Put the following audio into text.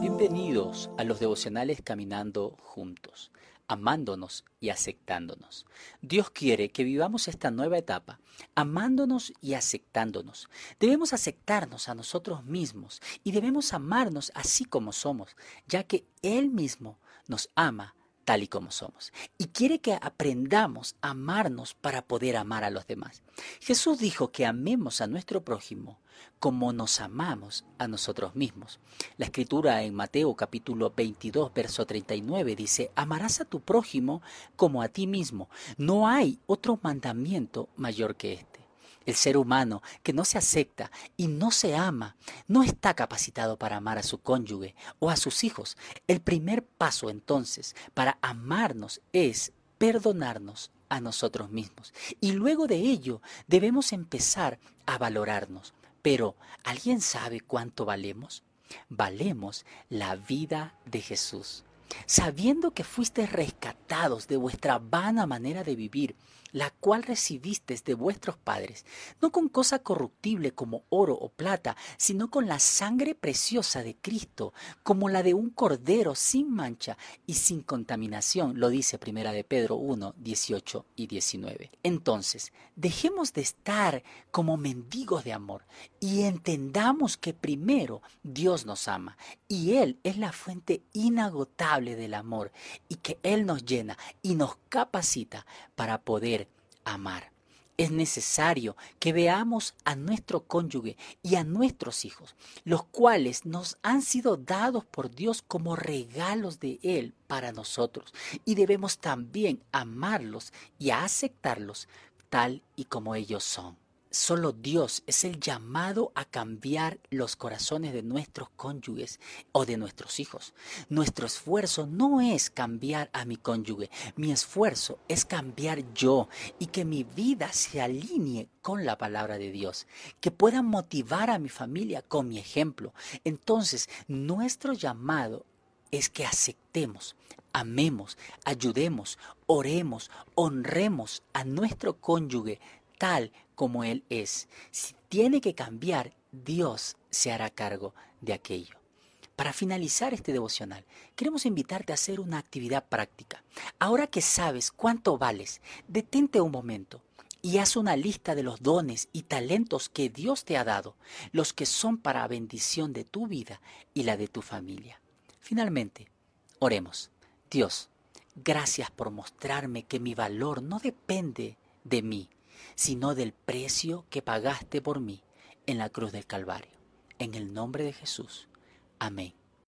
Bienvenidos a los devocionales Caminando Juntos, amándonos y aceptándonos. Dios quiere que vivamos esta nueva etapa, amándonos y aceptándonos. Debemos aceptarnos a nosotros mismos y debemos amarnos así como somos, ya que Él mismo nos ama tal y como somos. Y quiere que aprendamos a amarnos para poder amar a los demás. Jesús dijo que amemos a nuestro prójimo como nos amamos a nosotros mismos. La escritura en Mateo capítulo 22, verso 39 dice, amarás a tu prójimo como a ti mismo. No hay otro mandamiento mayor que este. El ser humano que no se acepta y no se ama no está capacitado para amar a su cónyuge o a sus hijos. El primer paso entonces para amarnos es perdonarnos a nosotros mismos. Y luego de ello debemos empezar a valorarnos. Pero, ¿alguien sabe cuánto valemos? Valemos la vida de Jesús. Sabiendo que fuisteis de vuestra vana manera de vivir, la cual recibisteis de vuestros padres, no con cosa corruptible como oro o plata, sino con la sangre preciosa de Cristo, como la de un cordero sin mancha y sin contaminación, lo dice Primera de Pedro 1, 18 y 19. Entonces, dejemos de estar como mendigos de amor y entendamos que primero Dios nos ama y Él es la fuente inagotable del amor y que Él nos llena y nos capacita para poder amar. Es necesario que veamos a nuestro cónyuge y a nuestros hijos, los cuales nos han sido dados por Dios como regalos de Él para nosotros, y debemos también amarlos y aceptarlos tal y como ellos son. Solo Dios es el llamado a cambiar los corazones de nuestros cónyuges o de nuestros hijos. Nuestro esfuerzo no es cambiar a mi cónyuge, mi esfuerzo es cambiar yo y que mi vida se alinee con la palabra de Dios, que pueda motivar a mi familia con mi ejemplo. Entonces, nuestro llamado es que aceptemos, amemos, ayudemos, oremos, honremos a nuestro cónyuge tal como Él es. Si tiene que cambiar, Dios se hará cargo de aquello. Para finalizar este devocional, queremos invitarte a hacer una actividad práctica. Ahora que sabes cuánto vales, detente un momento y haz una lista de los dones y talentos que Dios te ha dado, los que son para bendición de tu vida y la de tu familia. Finalmente, oremos. Dios, gracias por mostrarme que mi valor no depende de mí, sino del precio que pagaste por mí en la cruz del Calvario. En el nombre de Jesús. Amén